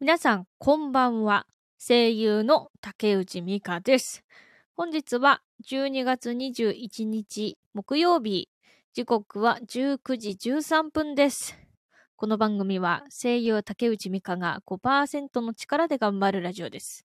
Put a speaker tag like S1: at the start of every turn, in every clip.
S1: 皆さん、こんばんは。声優の竹内美香です。本日は12月21日木曜日。時刻は19時13分です。この番組は声優竹内美香が5%の力で頑張るラジオです。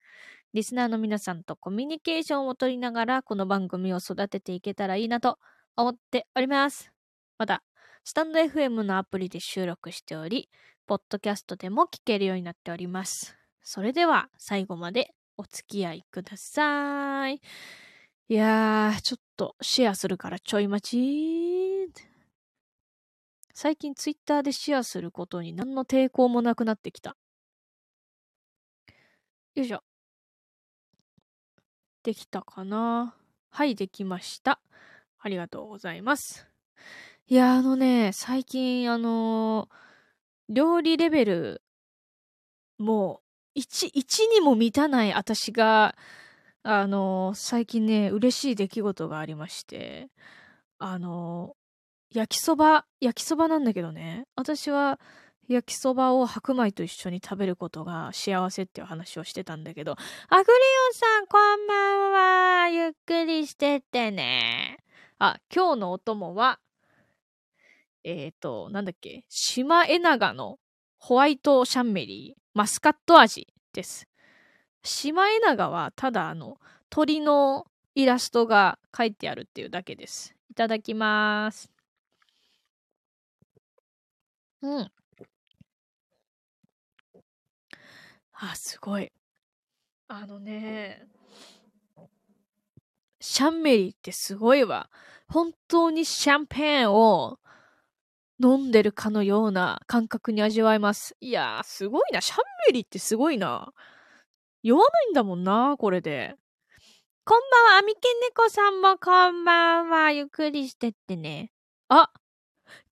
S1: リスナーの皆さんとコミュニケーションを取りながらこの番組を育てていけたらいいなと思っております。また、スタンド FM のアプリで収録しており、ポッドキャストでも聞けるようになっております。それでは最後までお付き合いください。いやー、ちょっとシェアするからちょい待ち最近ツイッターでシェアすることに何の抵抗もなくなってきた。よいしょ。できたかなはい、できました。ありがとうございます。いや、あのね、最近、あのー料理レベル、もう、1、1にも満たない私が、あの、最近ね、嬉しい出来事がありまして、あの、焼きそば、焼きそばなんだけどね、私は焼きそばを白米と一緒に食べることが幸せっていう話をしてたんだけど、アグリオンさんこんばんは。ゆっくりしてってね。あ、今日のお供は、えっ、ー、と、なんだっけ、シマエナガのホワイトシャンメリー、マスカット味です。シマエナガはただあの、鳥のイラストが書いてあるっていうだけです。いただきます。うん。あ、すごい。あのね、シャンメリーってすごいわ。本当にシャンペーンを飲んでるかのような感覚に味わえます。いやー、すごいな。シャンメリってすごいな。酔わないんだもんな、これで。こんばんは、アミケネコさんもこんばんは。ゆっくりしてってね。あ、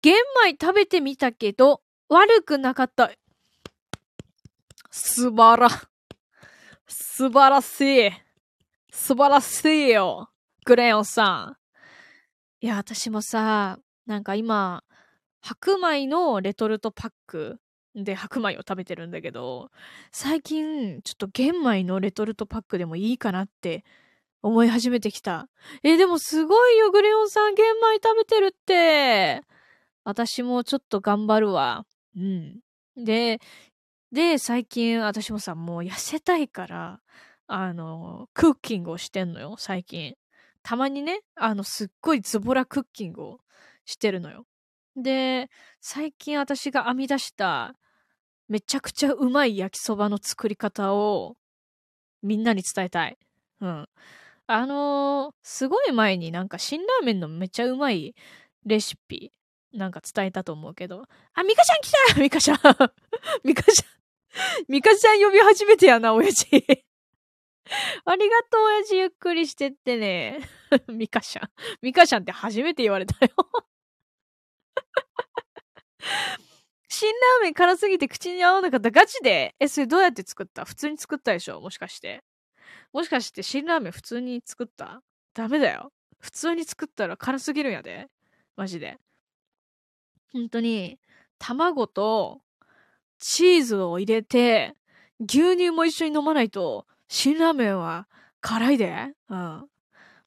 S1: 玄米食べてみたけど、悪くなかった。素晴ら、素晴らしい。素晴らしいよ。グレヨンさん。いや、私もさ、なんか今、白米のレトルトパックで白米を食べてるんだけど、最近ちょっと玄米のレトルトパックでもいいかなって思い始めてきた。え、でもすごいよ、グレオンさん玄米食べてるって。私もちょっと頑張るわ。うん。で、で、最近私もさ、もう痩せたいから、あの、クッキングをしてんのよ、最近。たまにね、あの、すっごいズボラクッキングをしてるのよ。で、最近私が編み出しためちゃくちゃうまい焼きそばの作り方をみんなに伝えたい。うん。あのー、すごい前になんか辛ラーメンのめちゃうまいレシピなんか伝えたと思うけど、あ、ミカちゃん来た ミカちゃん ミカちゃん ミカちゃん呼び始めてやな、親父ありがとう、親父ゆっくりしてってね。ミカちゃん。ミカちゃんって初めて言われたよ辛ラーメン辛すぎて口に合わなかったガチでえ、それどうやって作った？普通に作ったでしょ？もしかして。もしかして辛ラーメン普通に作った？ダメだよ。普通に作ったら辛すぎるんやで。マジで。本当に、卵とチーズを入れて、牛乳も一緒に飲まないと、辛ラーメンは辛いで。うん。ま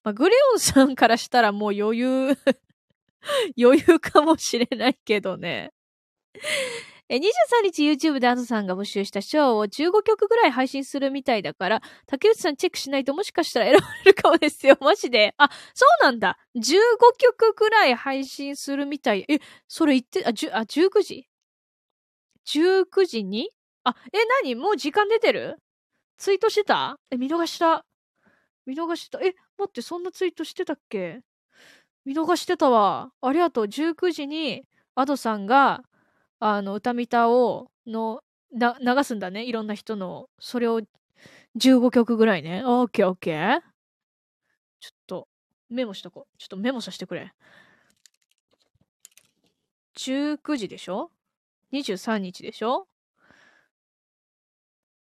S1: あ、グレオンさんからしたらもう余裕 余裕かもしれないけどね。え、23日 YouTube でアドさんが募集した賞を15曲ぐらい配信するみたいだから、竹内さんチェックしないともしかしたら選ばれるかもですよ。マジで。あ、そうなんだ。15曲ぐらい配信するみたい。え、それ言って、あ、じゅ、あ、19時 ?19 時に？あ、え、何？もう時間出てる？ツイートしてた？え、見逃した。見逃した。え、待って、そんなツイートしてたっけ？見逃してたわ。ありがとう。19時に、アドさんが、あの、歌みたを、の、流すんだね。いろんな人の。それを15曲ぐらいね。オッケーオッケー。ちょっと、メモしとこう。ちょっとメモさせてくれ。19時でしょ ?23 日でしょ？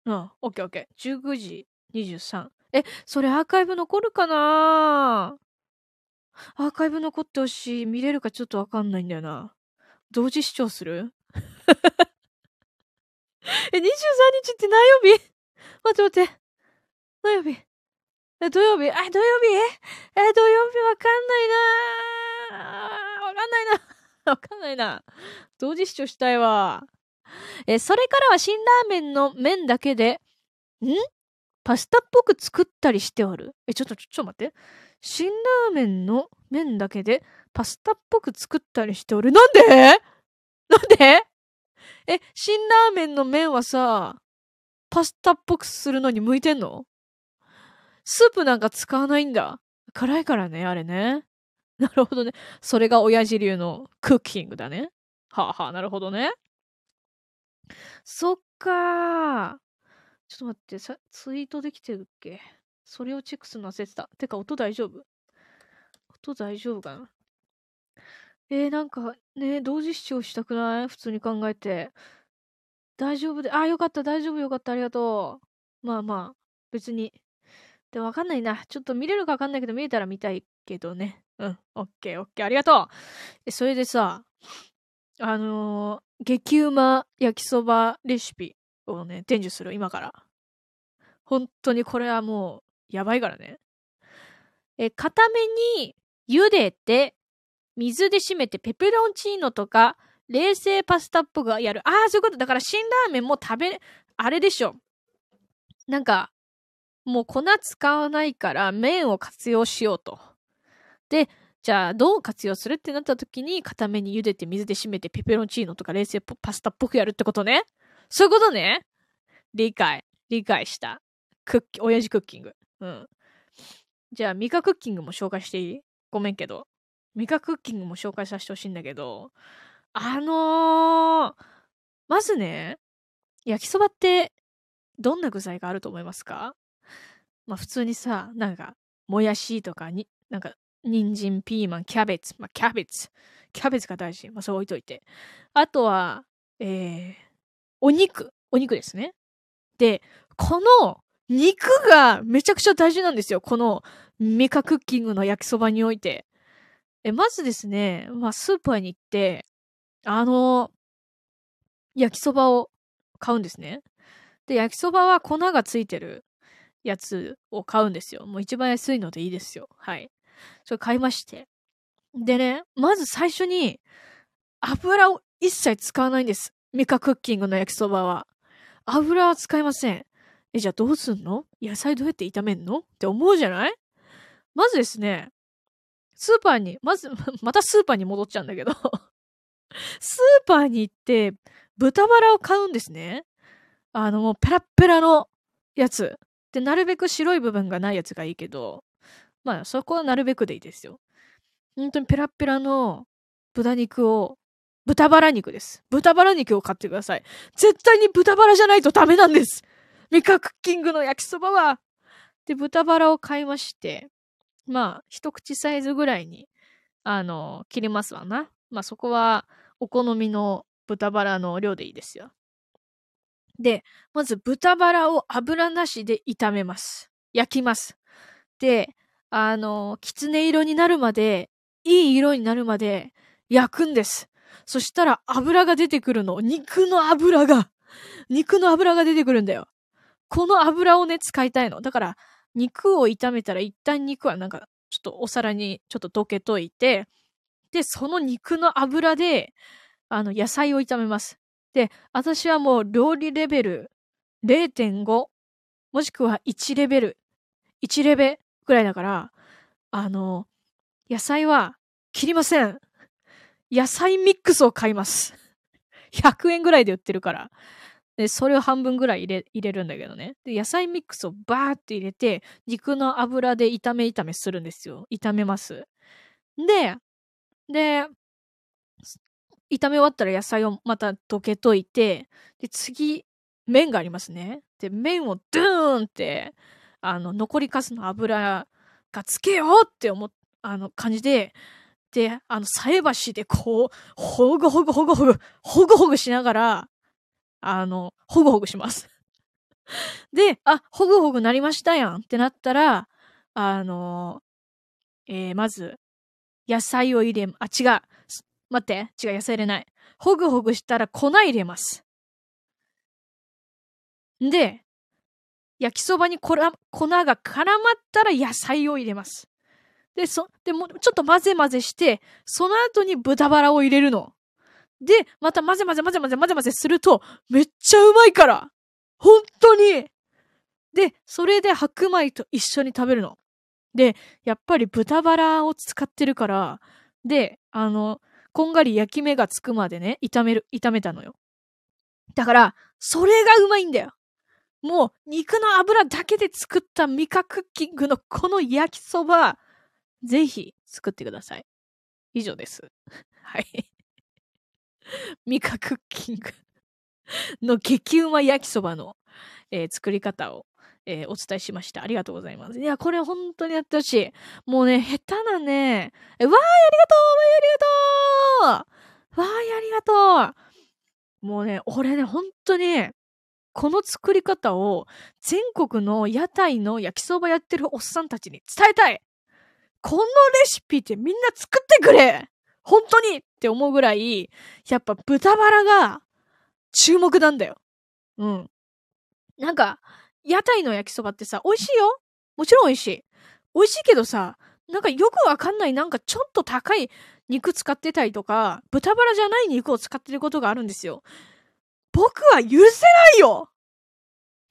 S1: うん、オッケーオッケー。19時23。え、それアーカイブ残るかな？アーカイブ残ってほしい。見れるかちょっとわかんないんだよな。同時視聴する？え、23日って何曜日？待って待って。何曜日？え、土曜日？あ、土曜日？え、土曜日わかんないなわかんないな わかんないな。同時視聴したいわ。え、それからは辛ラーメンの麺だけで、ん？パスタっぽく作ったりしておる？え、ちょっと、ちょ、ちょ、待って。辛ラーメンの麺だけでパスタっぽく作ったりしておる。なんで？なんで？え、辛ラーメンの麺はさ、パスタっぽくするのに向いてんの？スープなんか使わないんだ。辛いからね、あれね。なるほどね。それが親父流のクッキングだね。はあはあ、なるほどね。そっか。ちょっと待って、さ、ツイートできてるっけ？それをチェックするの忘れてた。てか、音大丈夫？音大丈夫かな？えー、なんかね、同時視聴したくない？普通に考えて。大丈夫で、あ、よかった、大丈夫、よかった、ありがとう。まあまあ、別に。で、わかんないな。ちょっと見れるかわかんないけど、見えたら見たいけどね。うん、オッケー、オッケー、ありがとう。それでさ、あのー、激うま焼きそばレシピをね、伝授する、今から。本当にこれはもう、やばいからね。え、固めに茹でて、水で締めてペペロンチーノとか、冷製パスタっぽくやる。ああ、そういうこと。だから辛ラーメンも食べ、あれでしょ。なんか、もう粉使わないから麺を活用しようと。で、じゃあどう活用するってなった時に固めに茹でて水で締めてペペロンチーノとか冷製パスタっぽくやるってことね。そういうことね。理解。理解した。クッキ、親父クッキング。うん。じゃあ、ミカクッキングも紹介していい？ごめんけど。ミカクッキングも紹介させてほしいんだけど、あのー、まずね、焼きそばってどんな具材があると思いますか？まあ普通にさ、なんか、もやしとかに、なんか、人参、ピーマン、キャベツ。まあキャベツ。キャベツが大事。まあそう置いといて。あとは、えー、お肉。お肉ですね。で、この肉がめちゃくちゃ大事なんですよ。このミカクッキングの焼きそばにおいて。え、まずですね、まあ、スーパーに行って、あの、焼きそばを買うんですね。で、焼きそばは粉がついてるやつを買うんですよ。もう一番安いのでいいですよ。はい。それ買いまして。でね、まず最初に、油を一切使わないんです。ミカクッキングの焼きそばは。油は使いません。え、じゃあどうすんの？野菜どうやって炒めんの？って思うじゃない？まずですね、スーパーに、まず、またスーパーに戻っちゃうんだけど スーパーに行って、豚バラを買うんですね。あの、ペラッペラのやつ。で、なるべく白い部分がないやつがいいけど、まあ、そこはなるべくでいいですよ。本当にペラッペラの豚肉を、豚バラ肉です。豚バラ肉を買ってください。絶対に豚バラじゃないとダメなんです。ミカクッキングの焼きそばは。で、豚バラを買いまして、まあ、一口サイズぐらいに、あの、切りますわな。まあ、そこは、お好みの豚バラの量でいいですよ。で、まず豚バラを油なしで炒めます。焼きます。で、あの、きつね色になるまで、いい色になるまで焼くんです。そしたら油が出てくるの。肉の油が、肉の油が出てくるんだよ。この油をね、使いたいの。だから、肉を炒めたら一旦肉はなんか、ちょっとお皿にちょっと溶けといて、で、その肉の油で、あの、野菜を炒めます。で、私はもう料理レベル0.5、もしくは1レベル、1レベルぐらいだから、あの、野菜は切りません。野菜ミックスを買います。100円ぐらいで売ってるから。で、それを半分ぐらい入れ、入れるんだけどね。で、野菜ミックスをバーって入れて、肉の油で炒め炒めするんですよ。炒めます。で、で、炒め終わったら野菜をまた溶けといて、で、次、麺がありますね。で、麺をドゥーンって、あの、残りかすの油がつけようって思っ、あの、感じで、で、あの、菜箸でこう、ほぐほぐほぐほぐ、ほぐほぐしながら、あの、ほぐほぐします。で、あ、ほぐほぐなりましたやんってなったら、あの、えー、まず、野菜を入れ、あ、違う。待って、違う、野菜入れない。ほぐほぐしたら粉入れます。で、焼きそばに粉が絡まったら野菜を入れます。で、そ、でも、ちょっと混ぜ混ぜして、その後に豚バラを入れるの。で、また混ぜ混ぜ混ぜ混ぜ混ぜ混ぜすると、めっちゃうまいから本当にで、それで白米と一緒に食べるの。で、やっぱり豚バラを使ってるから、で、あの、こんがり焼き目がつくまでね、炒める、炒めたのよ。だから、それがうまいんだよ。もう、肉の油だけで作ったミカクッキングのこの焼きそば、ぜひ作ってください。以上です。はい。ミカクッキングの激うま焼きそばの、えー、作り方を、えー、お伝えしました。ありがとうございます。いや、これ本当にやってほしい。もうね、下手なね、えわーい、ありがとうわーい、ありがとうわーい、ありがとうもうね、俺ね、本当に、この作り方を全国の屋台の焼きそばやってるおっさんたちに伝えたいこのレシピってみんな作ってくれ本当にって思うぐらい、やっぱ豚バラが注目なんだよ。うん。なんか、屋台の焼きそばってさ、美味しいよもちろん美味しい。美味しいけどさ、なんかよくわかんないなんかちょっと高い肉使ってたりとか、豚バラじゃない肉を使ってることがあるんですよ。僕は許せないよ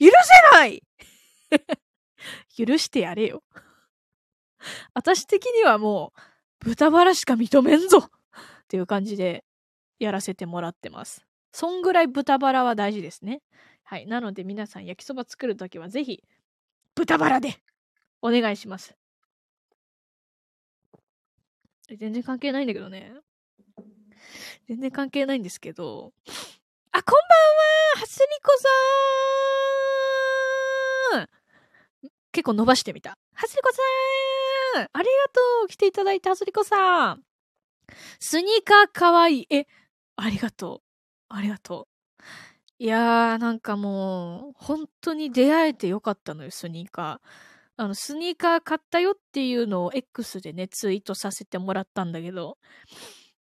S1: 許せない 許してやれよ私的にはもう、豚バラしか認めんぞっていう感じでやらせてもらってます。そんぐらい豚バラは大事ですね。はい。なので皆さん焼きそば作るときはぜひ、豚バラでお願いします。全然関係ないんだけどね。全然関係ないんですけど。あ、こんばんははすりこさん結構伸ばしてみた。はすりこさんありがとう来ていただいたはすりこさんスニーカーかわいい。え、ありがとう。ありがとう。いやー、なんかもう、本当に出会えてよかったのよ、スニーカー。あの、スニーカー買ったよっていうのを X でね、ツイートさせてもらったんだけど、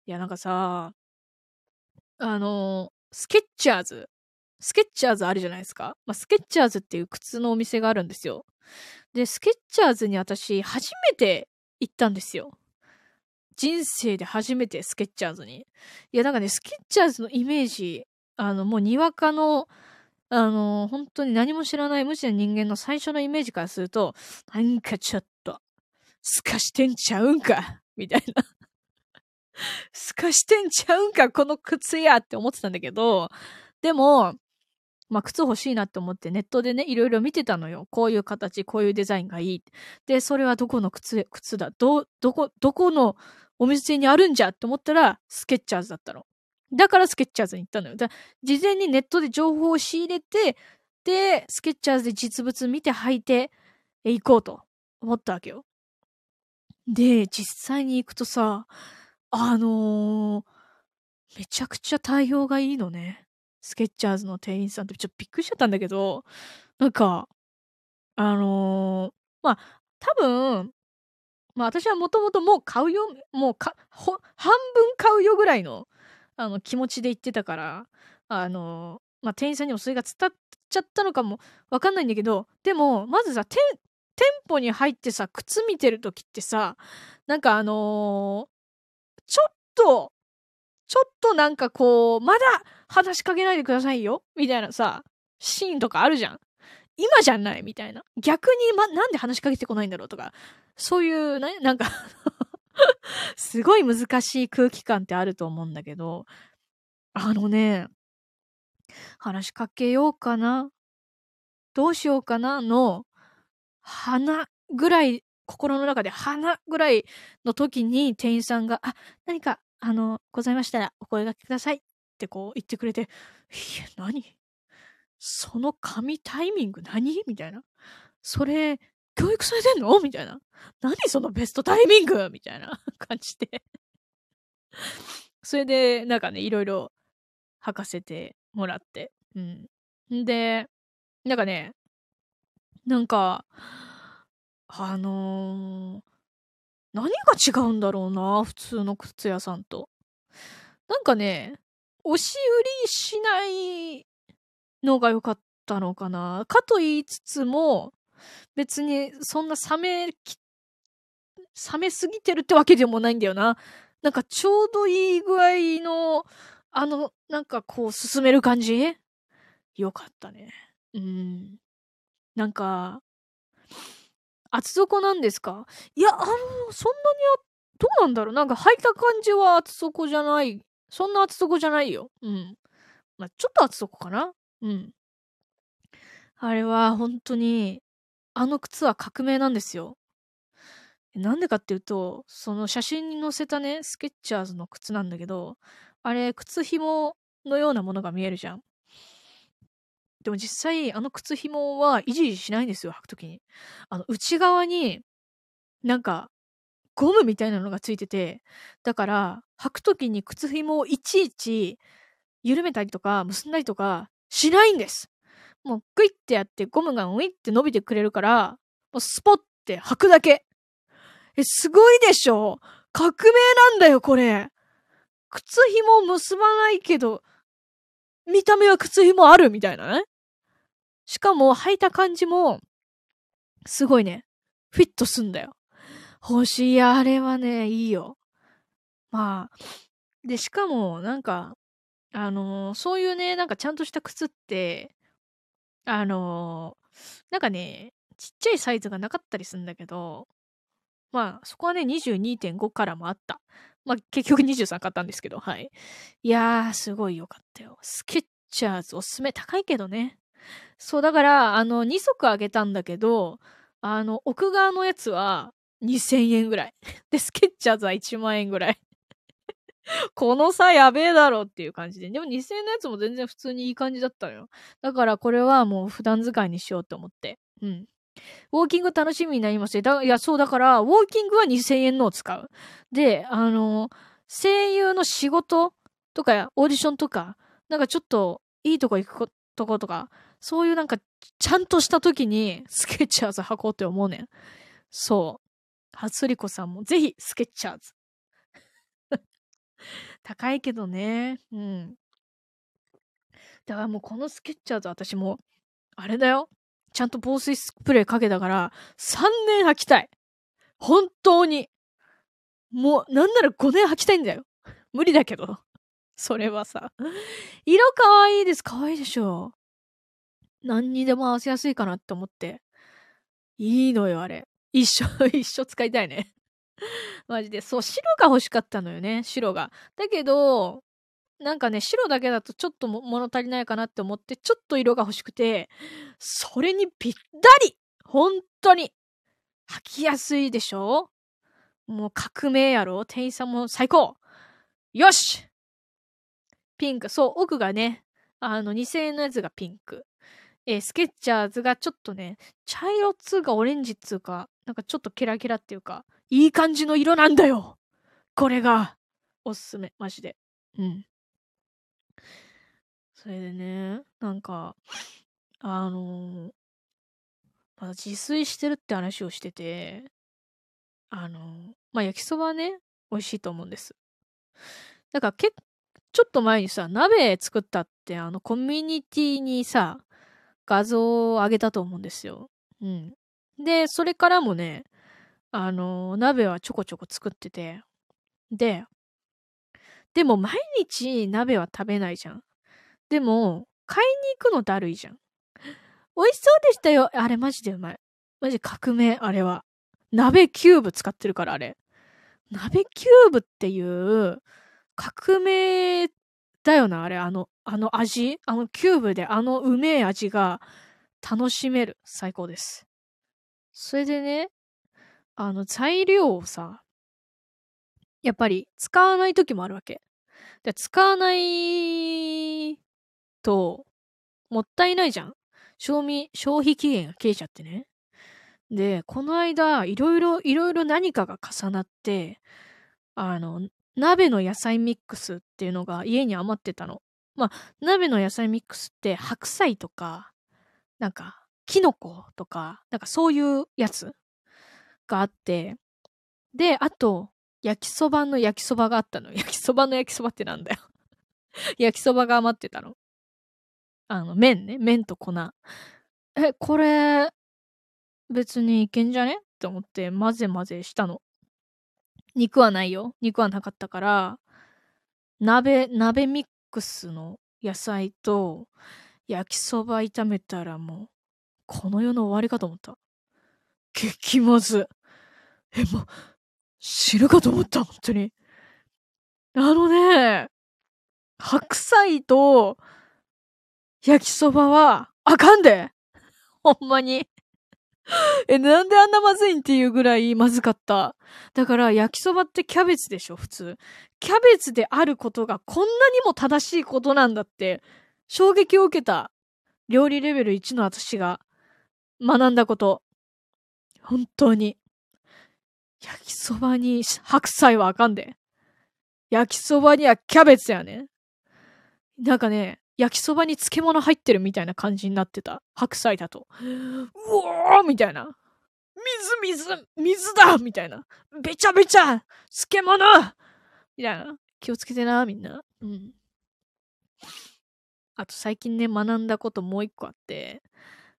S1: いや、なんかさ、あの、スケッチャーズ。スケッチャーズあるじゃないですか。まあ、スケッチャーズっていう靴のお店があるんですよ。で、スケッチャーズに私、初めて行ったんですよ。人生で初めてスケッチャーズに。いや、なんかね、スケッチャーズのイメージ、あの、もうにわかの、あの、本当に何も知らない無知な人間の最初のイメージからすると、なんかちょっと、すかしてんちゃうんかみたいな。すかしてんちゃうんかこの靴やって思ってたんだけど、でも、まあ、靴欲しいなって思ってネットでね、いろいろ見てたのよ。こういう形、こういうデザインがいい。で、それはどこの靴、靴だ？ど、どこ、どこのお店にあるんじゃって思ったら、スケッチャーズだったの。だからスケッチャーズに行ったのよ。だ事前にネットで情報を仕入れて、で、スケッチャーズで実物見て履いて行こうと思ったわけよ。で、実際に行くとさ、あのー、めちゃくちゃ対応がいいのね。スケッチャーズの店員さんってちょっとびっくりしちゃったんだけど、なんか、あのー、まあ、多分、まあ私はもともともう買うよ、もうか、半分買うよぐらいの、あの、気持ちで言ってたから、あの、まあ店員さんにもそれが伝っちゃったのかもわかんないんだけど、でも、まずさ、店、店舗に入ってさ、靴見てるときってさ、なんかあのー、ちょっと、ちょっとなんかこう、まだ話しかけないでくださいよみたいなさ、シーンとかあるじゃん。今じゃないみたいな。逆に、ま、なんで話しかけてこないんだろうとか、そういうね、なんか すごい難しい空気感ってあると思うんだけど、あのね、話しかけようかな。どうしようかな？の、花ぐらい、心の中で花ぐらいの時に店員さんが、あ、何かあの、ございましたらお声掛けください。ってこう言ってくれて、いや、何？その神タイミング何？みたいな。それ、教育されてんの？みたいな。何そのベストタイミング？みたいな 感じでそれで、なんかね、いろいろ履かせてもらって。うん。で、なんかね、なんか、あのー、何が違うんだろうな、普通の靴屋さんと。なんかね、押し売りしないのが良かったのかなかと言いつつも、別にそんな冷めき、冷めすぎてるってわけでもないんだよな。なんかちょうどいい具合の、あの、なんかこう進める感じ？よかったね。うん。なんか、厚底なんですか？いや、あの、そんなにどうなんだろうなんか履いた感じは厚底じゃない。そんな厚底じゃないよ。うん。まあ、ちょっと厚底かなうん。あれは本当に、あの靴は革命なんですよ。なんでかっていうと、その写真に載せたね、スケッチャーズの靴なんだけど、あれ、靴紐のようなものが見えるじゃん。でも実際、あの靴紐は維持しないんですよ、履くときに。あの、内側に、なんか、ゴムみたいなのがついてて、だから、履くときに靴紐をいちいち緩めたりとか結んだりとかしないんです。もうグイってやってゴムがウィって伸びてくれるから、もうスポッて履くだけ。え、すごいでしょ？革命なんだよ、これ。靴紐結ばないけど、見た目は靴紐あるみたいなね。しかも履いた感じも、すごいね、フィットすんだよ。欲しい、あれはね、いいよ。まあ、で、しかも、なんか、あのー、そういうね、なんかちゃんとした靴って、あのー、なんかね、ちっちゃいサイズがなかったりするんだけど、まあ、そこはね、22.5からもあった。まあ、結局23買ったんですけど、はい。いやー、すごい良かったよ。スケッチャーズおすすめ高いけどね。そう、だから、あの、2足あげたんだけど、あの、奥側のやつは2000円ぐらい。で、スケッチャーズは1万円ぐらい。この差やべえだろっていう感じで。でも2000円のやつも全然普通にいい感じだったのよ。だからこれはもう普段使いにしようと思って。うん。ウォーキング楽しみになりますだいや、そうだから、ウォーキングは2000円のを使う。で、あの、声優の仕事とか、オーディションとか、なんかちょっといいとこ行くとことか、そういうなんか、ちゃんとした時に、スケッチャーズ履こうって思うねん。そう。初りこさんもぜひ、スケッチャーズ。高いけどね。うん。だからもうこのスケッチャーズ私も、あれだよ。ちゃんと防水スプレーかけたから、3年履きたい。本当に。もう、なんなら5年履きたいんだよ。無理だけど。それはさ。色かわいいです。かわいいでしょ。何にでも合わせやすいかなって思って。いいのよ、あれ。一生、一生使いたいね。マジで。そう、白が欲しかったのよね、白が。だけど、なんかね、白だけだとちょっと物足りないかなって思って、ちょっと色が欲しくて、それにぴったり本当に履きやすいでしょ？もう革命やろ？店員さんも最高よしピンク。そう、奥がね、あの、2000円のやつがピンク。えー、スケッチャーズがちょっとね、茶色っつうかオレンジっつうか、なんかちょっとキラキラっていうか、いい感じの色なんだよこれが、おすすめ、マジで。うん。それでね、なんか、あのー、まだ自炊してるって話をしてて、あのー、まあ、焼きそばね、美味しいと思うんです。だからけちょっと前にさ、鍋作ったって、あの、コミュニティにさ、画像を上げたと思うんですよ。うん。で、それからもね、あの、鍋はちょこちょこ作ってて。で、でも毎日鍋は食べないじゃん。でも、買いに行くのだるいじゃん。美味しそうでしたよ。あれマジでうまい。マジ革命、あれは。鍋キューブ使ってるから、あれ。鍋キューブっていう、革命だよな、あれ。あの、あの味あのキューブであのうめえ味が楽しめる。最高です。それでね、あの材料をさ、やっぱり使わない時もあるわけ。で使わないと、もったいないじゃん。賞味、消費期限が切れちゃってね。で、この間、いろいろ、いろいろ何かが重なって、あの、鍋の野菜ミックスっていうのが家に余ってたの。まあ、鍋の野菜ミックスって白菜とか、なんか、キノコとか、なんかそういうやつがあって、で、あと、焼きそばの焼きそばがあったの。焼きそばの焼きそばってなんだよ 焼きそばが余ってたの。あの、麺ね。麺と粉。え、これ、別にいけんじゃね？って思って混ぜ混ぜしたの。肉はないよ。肉はなかったから、鍋、鍋ミックスの野菜と焼きそば炒めたらもう、この世の終わりかと思った。激まず。え、もう、死ぬかと思った、本当に。あのね、白菜と焼きそばは、あかんでほんまに。え、なんであんなまずいんっていうぐらいまずかった。だから焼きそばってキャベツでしょ、普通。キャベツであることがこんなにも正しいことなんだって、衝撃を受けた。料理レベル1の私が学んだこと。本当に。焼きそばに白菜はあかんで。焼きそばにはキャベツやね。なんかね、焼きそばに漬物入ってるみたいな感じになってた。白菜だと。うおーみたいな。水、水、水だみたいな。べちゃべちゃ漬物みたいな。気をつけてな、みんな。うん。あと最近ね、学んだこともう一個あって、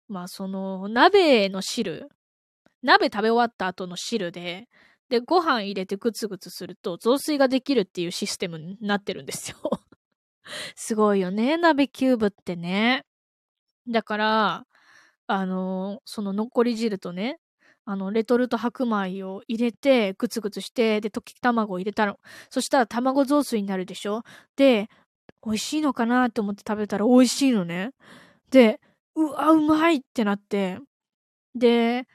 S1: まあその、鍋の汁、鍋食べ終わった後の汁で、で、ご飯入れてグツグツすると雑炊ができるっていうシステムになってるんですよ すごいよね、鍋キューブってね。だから、あの、その残り汁とね、あの、レトルト白米を入れて、グツグツして、で、溶き卵を入れたの。そしたら卵雑炊になるでしょで、美味しいのかなって思って食べたら美味しいのね。で、うわ、うまいってなって、で、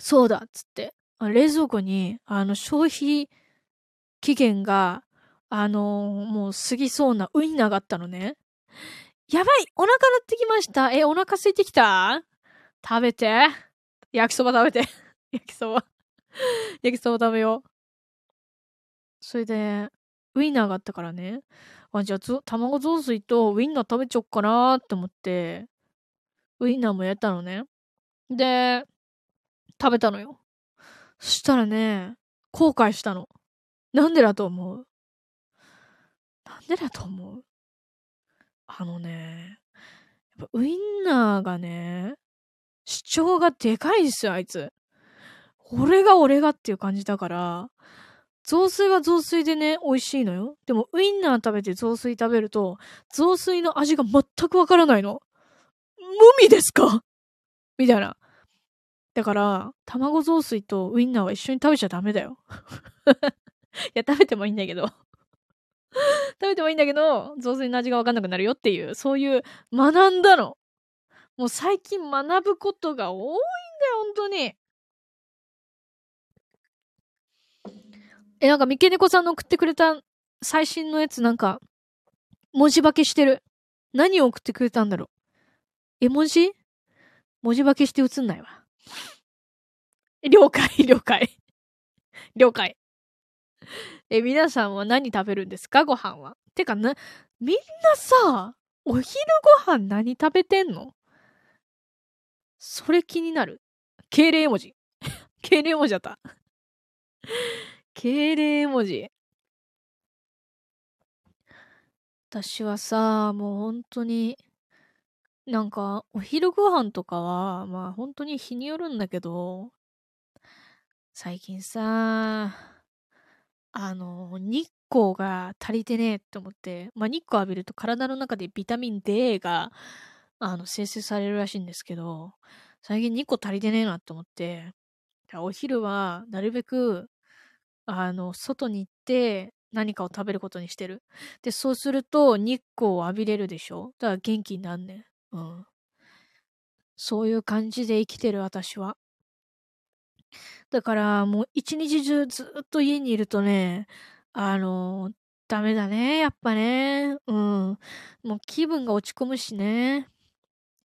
S1: そうだっつって、冷蔵庫に、あの、消費期限があのー、もう過ぎそうなウインナーがあったのね。やばいお腹鳴ってきましたえ、お腹空いてきた？食べて。焼きそば食べて。焼きそば。焼きそば食べよう。それで、ウインナーがあったからね。あ、じゃあ、卵雑炊とウインナー食べちゃおっかなーって思って、ウインナーもやったのね。で、食べたのよ。そしたらね、後悔したの。なんでだと思う？なんでだと思う？あのね、やっぱウインナーがね、主張がでかいんすよ、あいつ。俺が俺がっていう感じだから、雑炊は雑炊でね、美味しいのよ。でも、ウインナー食べて雑炊食べると、雑炊の味が全くわからないの。無味ですか？みたいな。だから、卵雑炊とウインナーは一緒に食べちゃダメだよ。いや、食べてもいいんだけど食べてもいいんだけど、雑炊の味がわかんなくなるよっていう、そういう学んだの。もう最近学ぶことが多いんだよ、本当に。え、なんか、三毛猫さんの送ってくれた最新のやつなんか、文字化けしてる。何を送ってくれたんだろう。絵文字？文字化けして映んないわ。了解、了解。了解。え、皆さんは何食べるんですか？ご飯は。てかな、みんなさ、お昼ご飯何食べてんの？それ気になる。敬礼絵文字。敬礼絵文字だった。敬礼絵文字。私はさ、もう本当に、なんか、お昼ご飯とかは、まあ本当に日によるんだけど、最近さ、あの、日光が足りてねえって思って、まあ、日光浴びると体の中でビタミン D が、あの、生成されるらしいんですけど、最近日光足りてねえなって思って、お昼はなるべく、あの、外に行って何かを食べることにしてる。で、そうすると日光を浴びれるでしょ？だから元気になんねん。うん。そういう感じで生きてる私は。だからもう一日中ずっと家にいるとね、あの、ダメだね、やっぱね。うん。もう気分が落ち込むしね。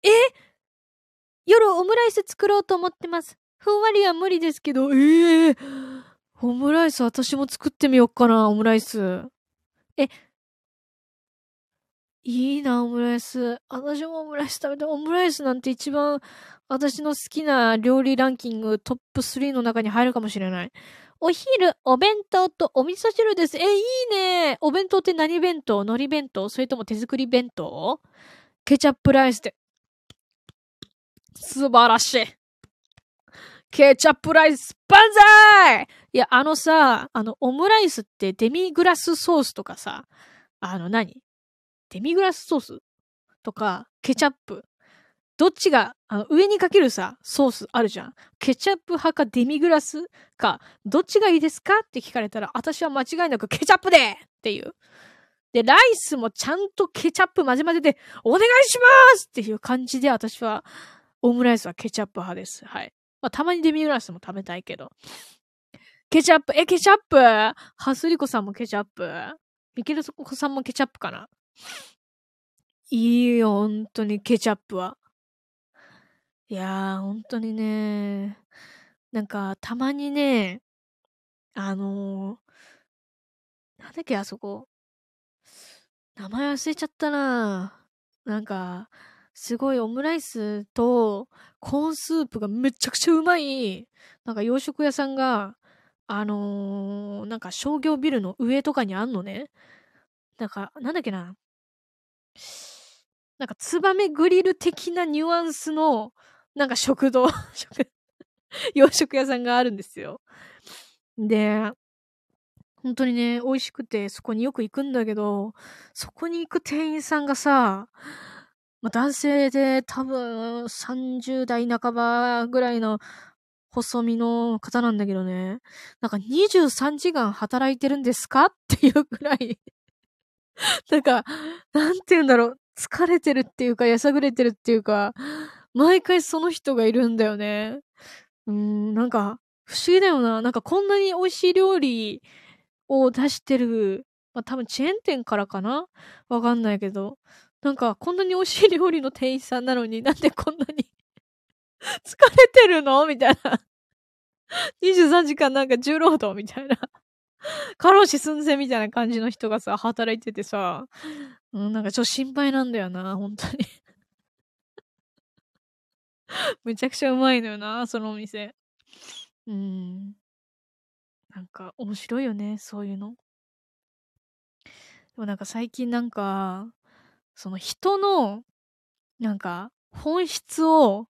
S1: え？夜オムライス作ろうと思ってます。ふんわりは無理ですけど、ええー、オムライス私も作ってみよっかな、オムライス。え、いいな、オムライス。私もオムライス食べたオムライスなんて一番私の好きな料理ランキングトップ3の中に入るかもしれない。お昼、お弁当とお味噌汁です。え、いいね。お弁当って何弁当？海苔弁当？それとも手作り弁当？ケチャップライスで。素晴らしい。ケチャップライス、万歳いや、あのさ、あの、オムライスってデミグラスソースとかさ、あの何？デミグラスソースとか、ケチャップ。どっちが、あの、上にかけるさ、ソースあるじゃん。ケチャップ派かデミグラスか、どっちがいいですかって聞かれたら、私は間違いなくケチャップでっていう。で、ライスもちゃんとケチャップ混ぜ混ぜで、お願いしますっていう感じで、私は、オムライスはケチャップ派です。はい。まあ、たまにデミグラスも食べたいけど。ケチャップ、え、ケチャップ？ハスリコさんもケチャップ？ミケルソコさんもケチャップかな？いいよ、本当にケチャップは。いやー、本当にね、なんか、たまにね、あのー、なんだっけ、あそこ。名前忘れちゃったななんか、すごいオムライスとコーンスープがめちゃくちゃうまい、なんか洋食屋さんが、あのー、なんか商業ビルの上とかにあんのね。なんか、なんだっけな。なんか、ツバメグリル的なニュアンスの、なんか食堂、洋食屋さんがあるんですよ。で、本当にね、美味しくて、そこによく行くんだけど、そこに行く店員さんがさ、まあ、男性で多分30代半ばぐらいの細身の方なんだけどね、なんか23時間働いてるんですか？っていうくらい なんか、なんて言うんだろう、疲れてるっていうか、やさぐれてるっていうか、毎回その人がいるんだよね。うん、なんか、不思議だよな。なんかこんなに美味しい料理を出してる、まあ多分チェーン店からかな？わかんないけど、なんか、こんなに美味しい料理の店員さんなのになんでこんなに 疲れてるの？みたいな。23時間なんか重労働みたいな。過労死寸前みたいな感じの人がさ、働いててさ、うん、なんかちょっと心配なんだよな、本当に めちゃくちゃうまいのよな、そのお店。うん。なんか面白いよね、そういうの。でもなんか最近なんか、その人の、なんか、本質を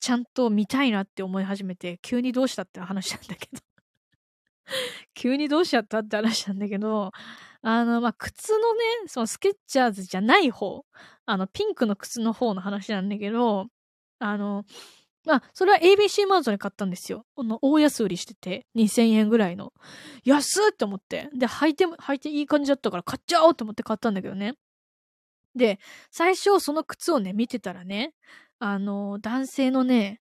S1: ちゃんと見たいなって思い始めて、急にどうしたって話なんだけど 急にどうしちゃったって話なんだけど、あの、まあ、靴のね、そのスケッチャーズじゃない方、あの、ピンクの靴の方の話なんだけど、あの、まあ、それは ABC マートで買ったんですよ。この大安売りしてて、2000円ぐらいの。安って思って。で、履いて、履いていい感じだったから買っちゃおうと思って買ったんだけどね。で、最初その靴をね、見てたらね、あの、男性のね、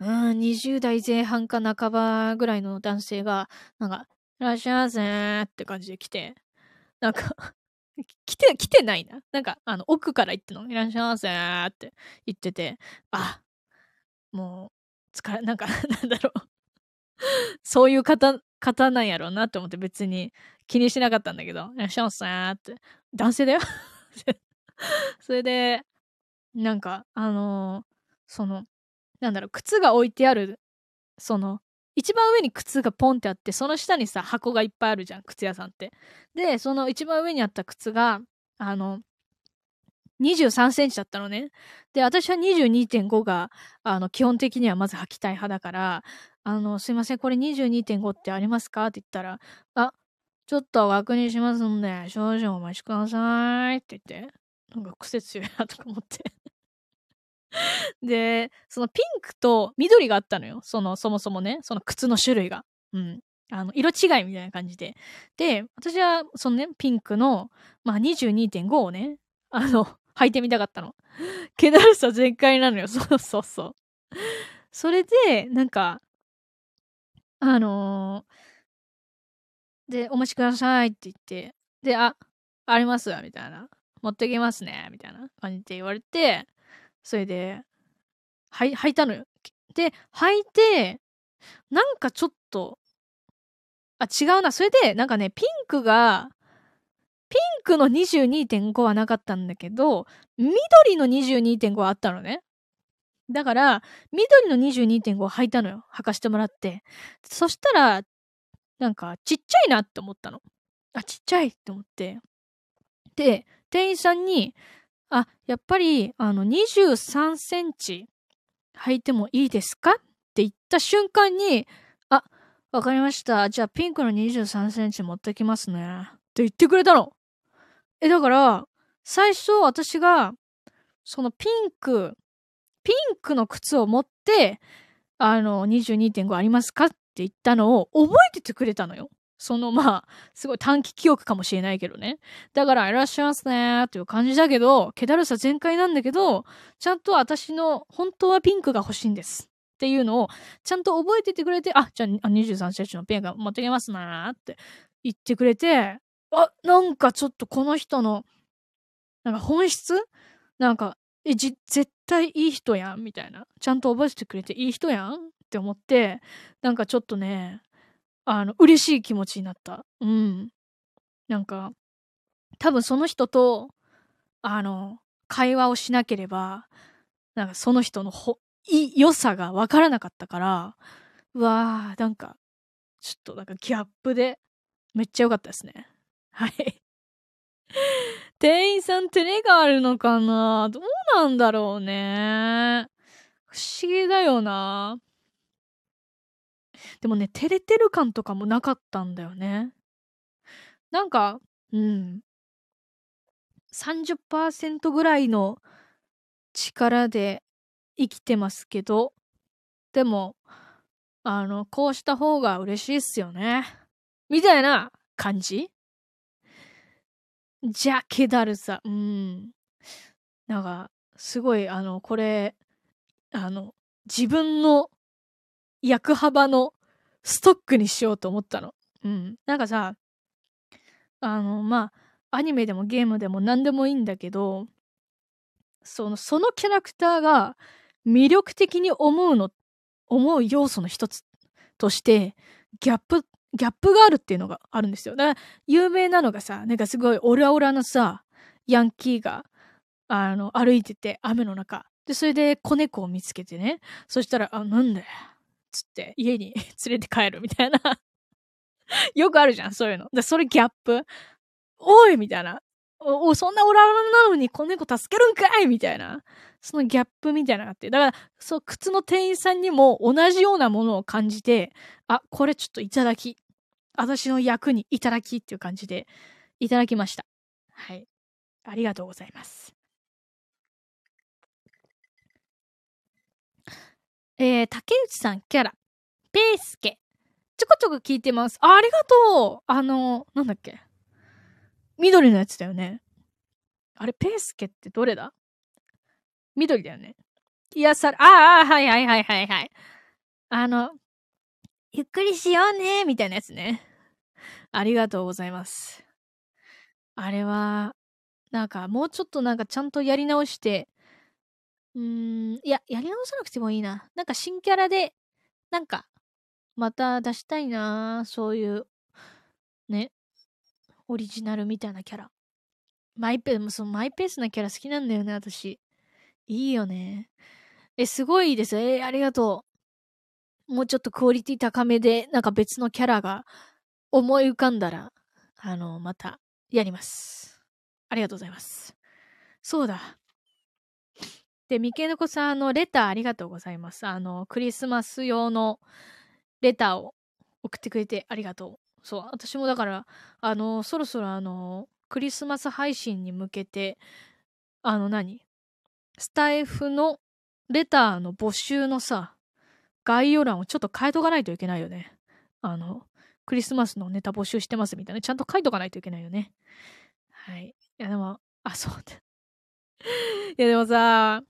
S1: うん、20代前半か半ばぐらいの男性が、なんか、いらっしゃいませーって感じで来て、なんか 来て、来てないな。なんか、あの、奥から言っての、いらっしゃいませーって言ってて、あ、もう、疲れ、なんか なんだろう。そういう方、方なんやろうなって思って別に気にしなかったんだけど、いらっしゃいませーって。男性だよ。それで、なんか、あのー、その、なんだろう、靴が置いてある、その、一番上に靴がポンってあって、その下にさ、箱がいっぱいあるじゃん、靴屋さんって。で、その一番上にあった靴が、あの、23センチだったのね。で、私は22.5が、あの、基本的にはまず履きたい派だから、あの、すいません、これ22.5ってありますか？って言ったら、あ、ちょっと確認しますんで、少々お待ちくださいって言って、なんか癖強いなとか思って で、そのピンクと緑があったのよ。その、そもそもね、その靴の種類が。うん。あの、色違いみたいな感じで。で、私は、そのね、ピンクの、まあ、22.5をね、あの、履いてみたかったの。気だるさ全開なのよ。そうそうそう。それで、なんか、あのー、で、お待ちくださいって言って、で、あ、ありますわみたいな。持ってきますね、みたいな感じで言われて、それで、はい、履いたのよ。で、履いて、なんかちょっと、あ、違うな。それで、なんかね、ピンクが、ピンクの22.5はなかったんだけど、緑の22.5はあったのね。だから、緑の22.5を履いたのよ。履かしてもらって。そしたら、なんかちっちゃいなって思ったの。あ、ちっちゃいって思って。で、店員さんに、あ、やっぱり、あの、23センチ履いてもいいですか？って言った瞬間に、あ、わかりました。じゃあピンクの23センチ持ってきますね。って言ってくれたの。え、だから、最初私が、そのピンク、ピンクの靴を持って、あの、22.5ありますか？って言ったのを覚えててくれたのよ。そのまあ、すごい短期記憶かもしれないけどね。だから、いらっしゃいますねーっていう感じだけど、気だるさ全開なんだけど、ちゃんと私の本当はピンクが欲しいんです。っていうのを、ちゃんと覚えててくれて、あ、じゃあ23センチのピンク持ってきますなーって言ってくれて、あ、なんかちょっとこの人の、なんか本質？なんか、え、じ、絶対いい人やんみたいな。ちゃんと覚えてくれていい人やんって思って、なんかちょっとね、あの、嬉しい気持ちになった。うん。なんか、多分その人と、あの、会話をしなければ、なんかその人のほ、い、良さがわからなかったから、うわー、なんか、ちょっとなんかギャップで、めっちゃ良かったですね。はい。店員さん照れがあるのかな？どうなんだろうね。不思議だよな。でもね、照れてる感とかもなかったんだよね。なんか、うん。30%ぐらいの力で生きてますけど、でも、あの、こうした方が嬉しいっすよね。みたいな感じ？じゃけだるさ。うん。なんか、すごい、あの、これ、あの、自分の役幅のストックにしようと思ったの。うん。なんかさ、あの、まあ、アニメでもゲームでも何でもいいんだけど、その、そのキャラクターが魅力的に思うの、思う要素の一つとして、ギャップ、ギャップがあるっていうのがあるんですよ。だから、有名なのがさ、なんかすごいオラオラのさ、ヤンキーが、あの、歩いてて、雨の中。で、それで子猫を見つけてね。そしたら、あ、なんだよ。つって家に 連れて帰るみたいな よくあるじゃん、そういうの。で、それギャップ。おいみたいな。お、おそんなオラオラなのに子猫助けるんかいみたいな。そのギャップみたいなのがあって。だから、そう、靴の店員さんにも同じようなものを感じて、あ、これちょっといただき。私の役にいただきっていう感じで、いただきました。はい。ありがとうございます。えー、竹内さんキャラ。ペースケ。ちょこちょこ聞いてます。あ、ありがとうあの、なんだっけ。緑のやつだよね。あれ、ペースケってどれだ？緑だよね。癒され、ああ、はいはいはいはいはい。あの、ゆっくりしようね、みたいなやつね。ありがとうございます。あれは、なんか、もうちょっとなんかちゃんとやり直して、うーん、いや、やり直さなくてもいいな。なんか新キャラで、なんか、また出したいなそういう、ね、オリジナルみたいなキャラ。マイペース、そのマイペースなキャラ好きなんだよね、私。いいよね。え、すごいいいです。えー、ありがとう。もうちょっとクオリティ高めで、なんか別のキャラが思い浮かんだら、あの、またやります。ありがとうございます。そうだ。で、三毛猫さん、あの、レターありがとうございます。あの、クリスマス用のレターを送ってくれてありがとう。そう、私もだから、あの、そろそろあの、クリスマス配信に向けて、あの何？スタイフのレターの募集のさ、概要欄をちょっと変えとかないといけないよね。あの、クリスマスのネタ募集してますみたいな。ちゃんと書いとかないといけないよね。はい。いや、でも、あ、そうだ。いや、でもさ、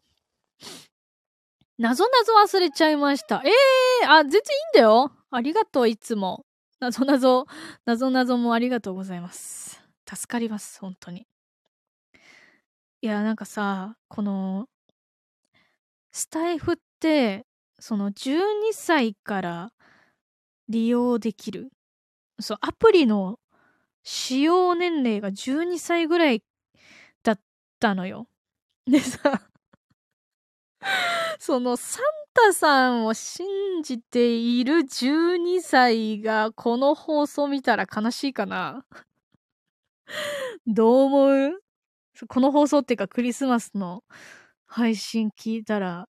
S1: なぞなぞ忘れちゃいました。ええー、あ、全然いいんだよ。ありがとう、いつも。なぞなぞ、なぞなぞもありがとうございます。助かります、本当に。いや、なんかさ、この、スタイフって、その12歳から利用できる。そう、アプリの使用年齢が12歳ぐらいだったのよ。でさ、そのサンタさんを信じている12歳がこの放送見たら悲しいかな？どう思う？この放送っていうかクリスマスの配信聞いたら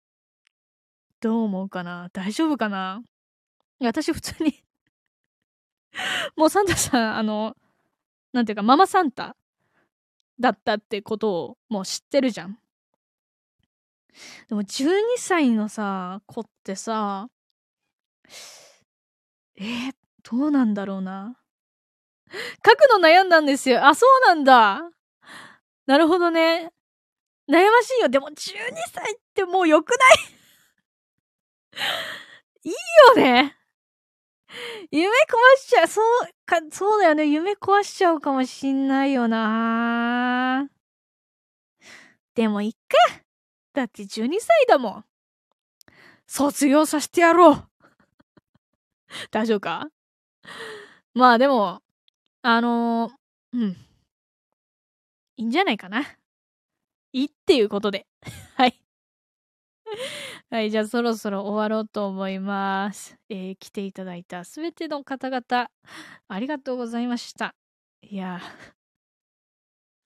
S1: どう思うかな？大丈夫かな？いや私普通に もうサンタさん、あの、なんていうか、ママサンタだったってことをもう知ってるじゃん。でも12歳のさ、子ってさ、えー、どうなんだろうな。書くの悩んだんですよ。あ、そうなんだ。なるほどね。悩ましいよ。でも12歳ってもう良くない？いいよね。夢壊しちゃう、そうか、そうだよね。夢壊しちゃうかもしんないよな。でもいっか。だって12歳だもん。卒業させてやろう。大丈夫か？まあでも、あのー、うん。いいんじゃないかな。いいっていうことで。はい。はい、じゃあそろそろ終わろうと思います。えー、来ていただいたすべての方々、ありがとうございました。いや、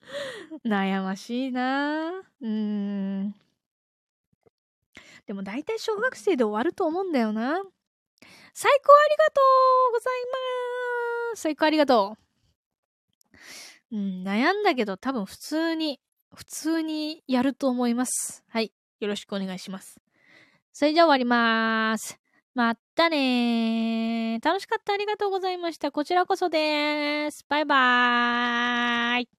S1: 悩ましいなうーん。でも大体小学生で終わると思うんだよな。最高ありがとうございます。最高ありがとう。うん、悩んだけど多分普通に、普通にやると思います。はい。よろしくお願いします。それじゃあ終わりまーす。まったねー。楽しかった。ありがとうございました。こちらこそです。バイバーイ。